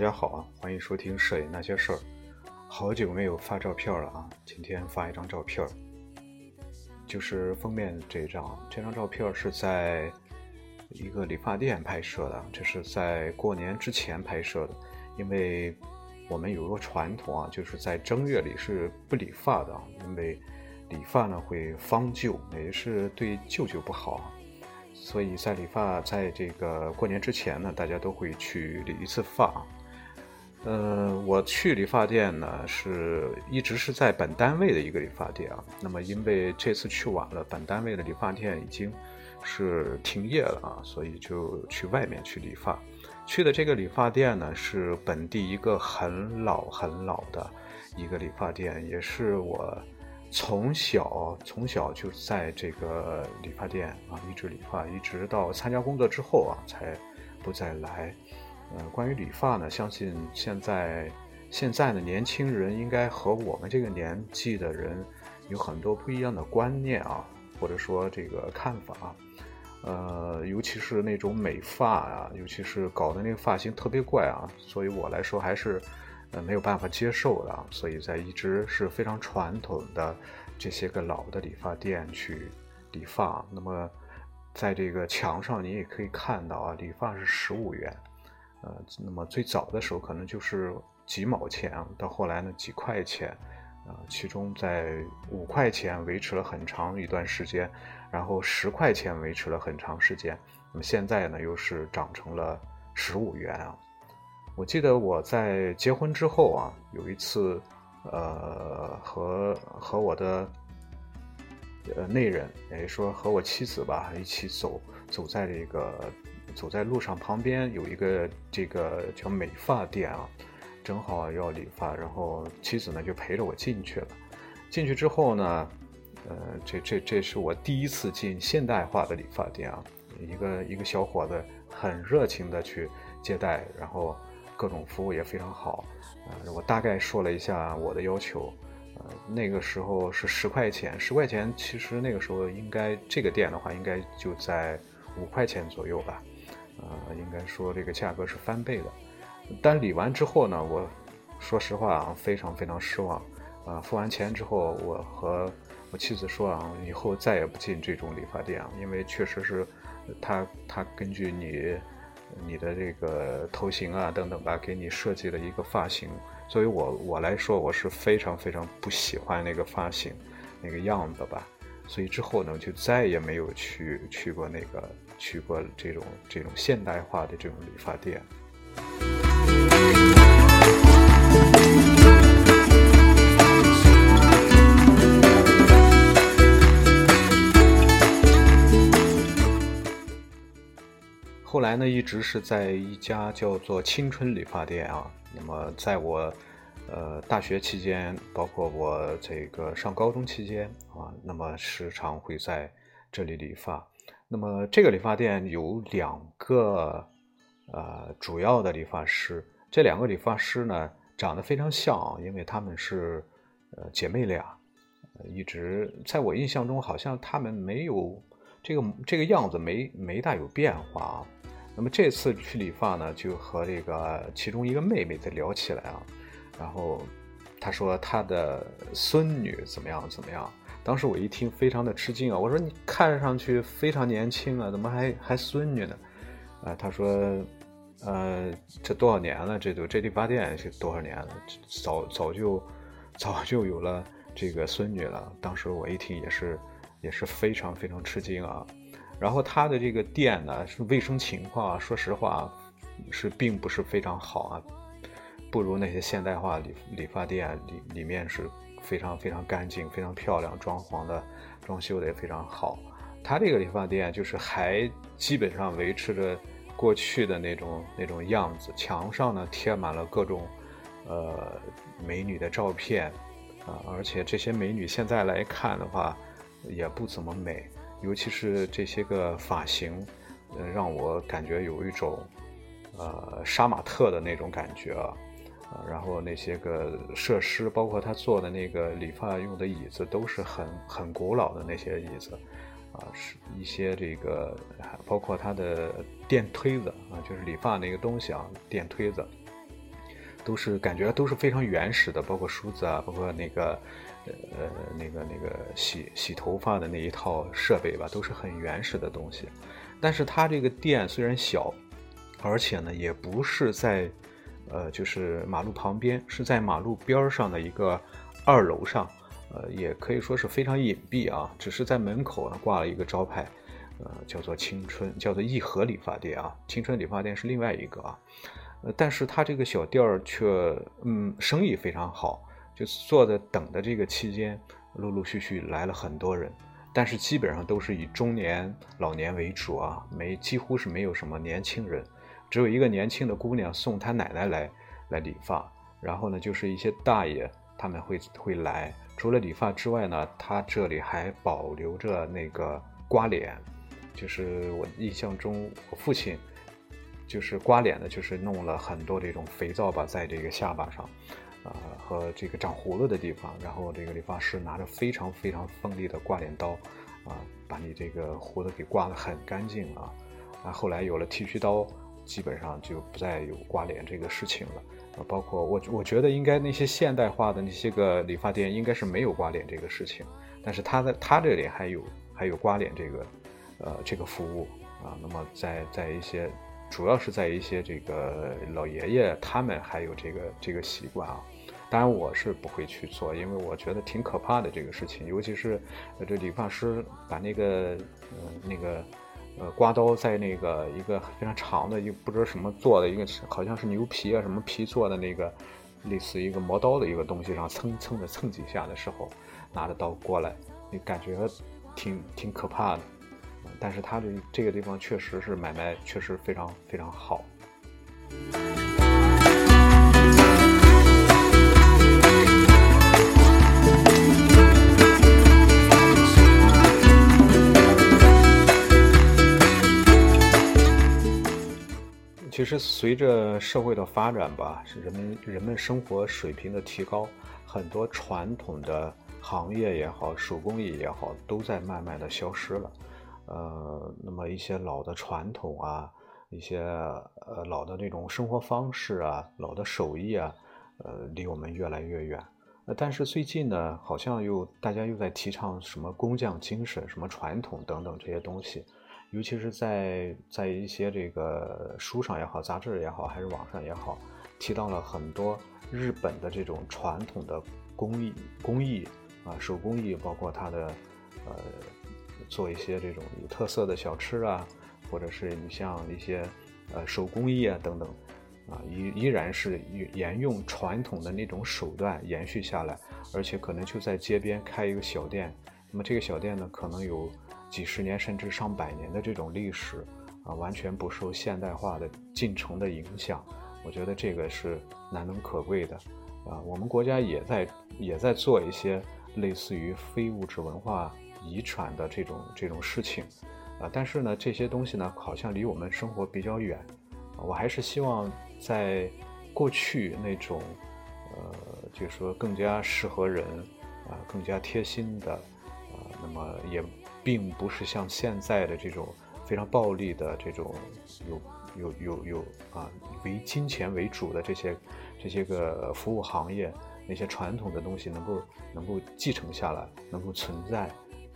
大家好啊！欢迎收听《摄影那些事儿》。好久没有发照片了啊！今天发一张照片，就是封面这张。这张照片是在一个理发店拍摄的，这是在过年之前拍摄的。因为我们有一个传统啊，就是在正月里是不理发的，因为理发呢会方旧，也就是对舅舅不好。所以在理发，在这个过年之前呢，大家都会去理一次发。呃，我去理发店呢，是一直是在本单位的一个理发店啊。那么因为这次去晚了，本单位的理发店已经是停业了啊，所以就去外面去理发。去的这个理发店呢，是本地一个很老很老的一个理发店，也是我。从小从小就在这个理发店啊，一直理发，一直到参加工作之后啊，才不再来。呃，关于理发呢，相信现在现在的年轻人应该和我们这个年纪的人有很多不一样的观念啊，或者说这个看法。呃，尤其是那种美发啊，尤其是搞的那个发型特别怪啊，所以我来说还是。呃，没有办法接受的，所以在一直是非常传统的这些个老的理发店去理发。那么，在这个墙上你也可以看到啊，理发是十五元。呃，那么最早的时候可能就是几毛钱，到后来呢几块钱，啊，其中在五块钱维持了很长一段时间，然后十块钱维持了很长时间，那么现在呢又是涨成了十五元啊。我记得我在结婚之后啊，有一次，呃，和和我的呃内人，也说和我妻子吧，一起走走在这个走在路上，旁边有一个这个叫美发店啊，正好要理发，然后妻子呢就陪着我进去了。进去之后呢，呃，这这这是我第一次进现代化的理发店啊，一个一个小伙子很热情的去接待，然后。各种服务也非常好，呃，我大概说了一下我的要求，呃，那个时候是十块钱，十块钱其实那个时候应该这个店的话应该就在五块钱左右吧，呃，应该说这个价格是翻倍的。但理完之后呢，我说实话啊，非常非常失望，啊，付完钱之后，我和我妻子说啊，以后再也不进这种理发店，因为确实是，他他根据你。你的这个头型啊，等等吧，给你设计了一个发型。作为我我来说，我是非常非常不喜欢那个发型，那个样子吧。所以之后呢，就再也没有去去过那个去过这种这种现代化的这种理发店。后来呢，一直是在一家叫做青春理发店啊。那么，在我呃大学期间，包括我这个上高中期间啊，那么时常会在这里理发。那么这个理发店有两个呃主要的理发师，这两个理发师呢长得非常像，因为他们是呃姐妹俩，一直在我印象中好像他们没有这个这个样子没没大有变化啊。那么这次去理发呢，就和这个其中一个妹妹在聊起来啊，然后他说他的孙女怎么样怎么样。当时我一听非常的吃惊啊，我说你看上去非常年轻啊，怎么还还孙女呢？啊，他说，呃，这多少年了？这都这理发店是多少年了？早早就早就有了这个孙女了。当时我一听也是也是非常非常吃惊啊。然后他的这个店呢，是卫生情况，说实话，是并不是非常好啊，不如那些现代化理理发店里里面是非常非常干净、非常漂亮，装潢的装修的也非常好。他这个理发店就是还基本上维持着过去的那种那种样子，墙上呢贴满了各种呃美女的照片啊，而且这些美女现在来看的话，也不怎么美。尤其是这些个发型，呃，让我感觉有一种，呃，杀马特的那种感觉啊，然后那些个设施，包括他坐的那个理发用的椅子，都是很很古老的那些椅子，啊，是一些这个，包括他的电推子啊，就是理发那个东西啊，电推子，都是感觉都是非常原始的，包括梳子啊，包括那个呃那个那个洗洗头发的那一套设备吧，都是很原始的东西。但是它这个店虽然小，而且呢也不是在呃就是马路旁边，是在马路边上的一个二楼上，呃也可以说是非常隐蔽啊，只是在门口呢挂了一个招牌。呃，叫做青春，叫做义和理发店啊。青春理发店是另外一个啊，呃，但是他这个小店儿却，嗯，生意非常好。就坐在等的这个期间，陆陆续续来了很多人，但是基本上都是以中年老年为主啊，没几乎是没有什么年轻人，只有一个年轻的姑娘送她奶奶来来理发，然后呢，就是一些大爷他们会会来。除了理发之外呢，他这里还保留着那个刮脸。就是我印象中，我父亲就是刮脸的，就是弄了很多这种肥皂吧，在这个下巴上，啊和这个长胡子的地方，然后这个理发师拿着非常非常锋利的刮脸刀，啊，把你这个胡子给刮得很干净啊。啊，后来有了剃须刀，基本上就不再有刮脸这个事情了。包括我，我觉得应该那些现代化的那些个理发店应该是没有刮脸这个事情，但是他在他这里还有还有刮脸这个。呃，这个服务啊，那么在在一些，主要是在一些这个老爷爷他们还有这个这个习惯啊，当然我是不会去做，因为我觉得挺可怕的这个事情，尤其是这理发师把那个呃那个呃刮刀在那个一个非常长的一个不知道什么做的一个好像是牛皮啊什么皮做的那个类似一个磨刀的一个东西上蹭蹭的蹭几下的时候，拿着刀过来，你感觉挺挺可怕的。但是它的这个地方确实是买卖，确实非常非常好。实随着社会的发展吧，是人们人们生活水平的提高，很多传统的行业也好，手工艺也好，都在慢慢的消失了。呃，那么一些老的传统啊，一些呃老的那种生活方式啊，老的手艺啊，呃，离我们越来越远。呃，但是最近呢，好像又大家又在提倡什么工匠精神、什么传统等等这些东西，尤其是在在一些这个书上也好、杂志也好，还是网上也好，提到了很多日本的这种传统的工艺、工艺啊，手工艺，包括它的呃。做一些这种有特色的小吃啊，或者是你像一些呃手工艺啊等等，啊依依然是沿用传统的那种手段延续下来，而且可能就在街边开一个小店，那么这个小店呢可能有几十年甚至上百年的这种历史，啊完全不受现代化的进程的影响，我觉得这个是难能可贵的，啊我们国家也在也在做一些类似于非物质文化。遗产的这种这种事情，啊，但是呢，这些东西呢，好像离我们生活比较远。我还是希望在过去那种，呃，就是说更加适合人，啊，更加贴心的，啊，那么也并不是像现在的这种非常暴力的这种，有有有有啊，为金钱为主的这些这些个服务行业，那些传统的东西能够能够继承下来，能够存在。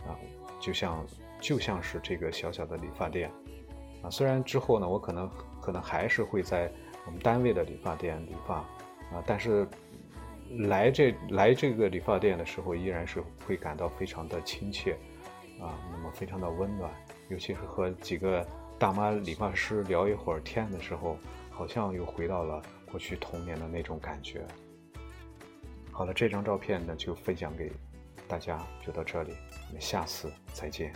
啊，就像就像是这个小小的理发店，啊，虽然之后呢，我可能可能还是会在我们单位的理发店理发，啊，但是来这来这个理发店的时候，依然是会感到非常的亲切，啊，那么非常的温暖，尤其是和几个大妈理发师聊一会儿天的时候，好像又回到了过去童年的那种感觉。好了，这张照片呢，就分享给。大家就到这里，我们下次再见。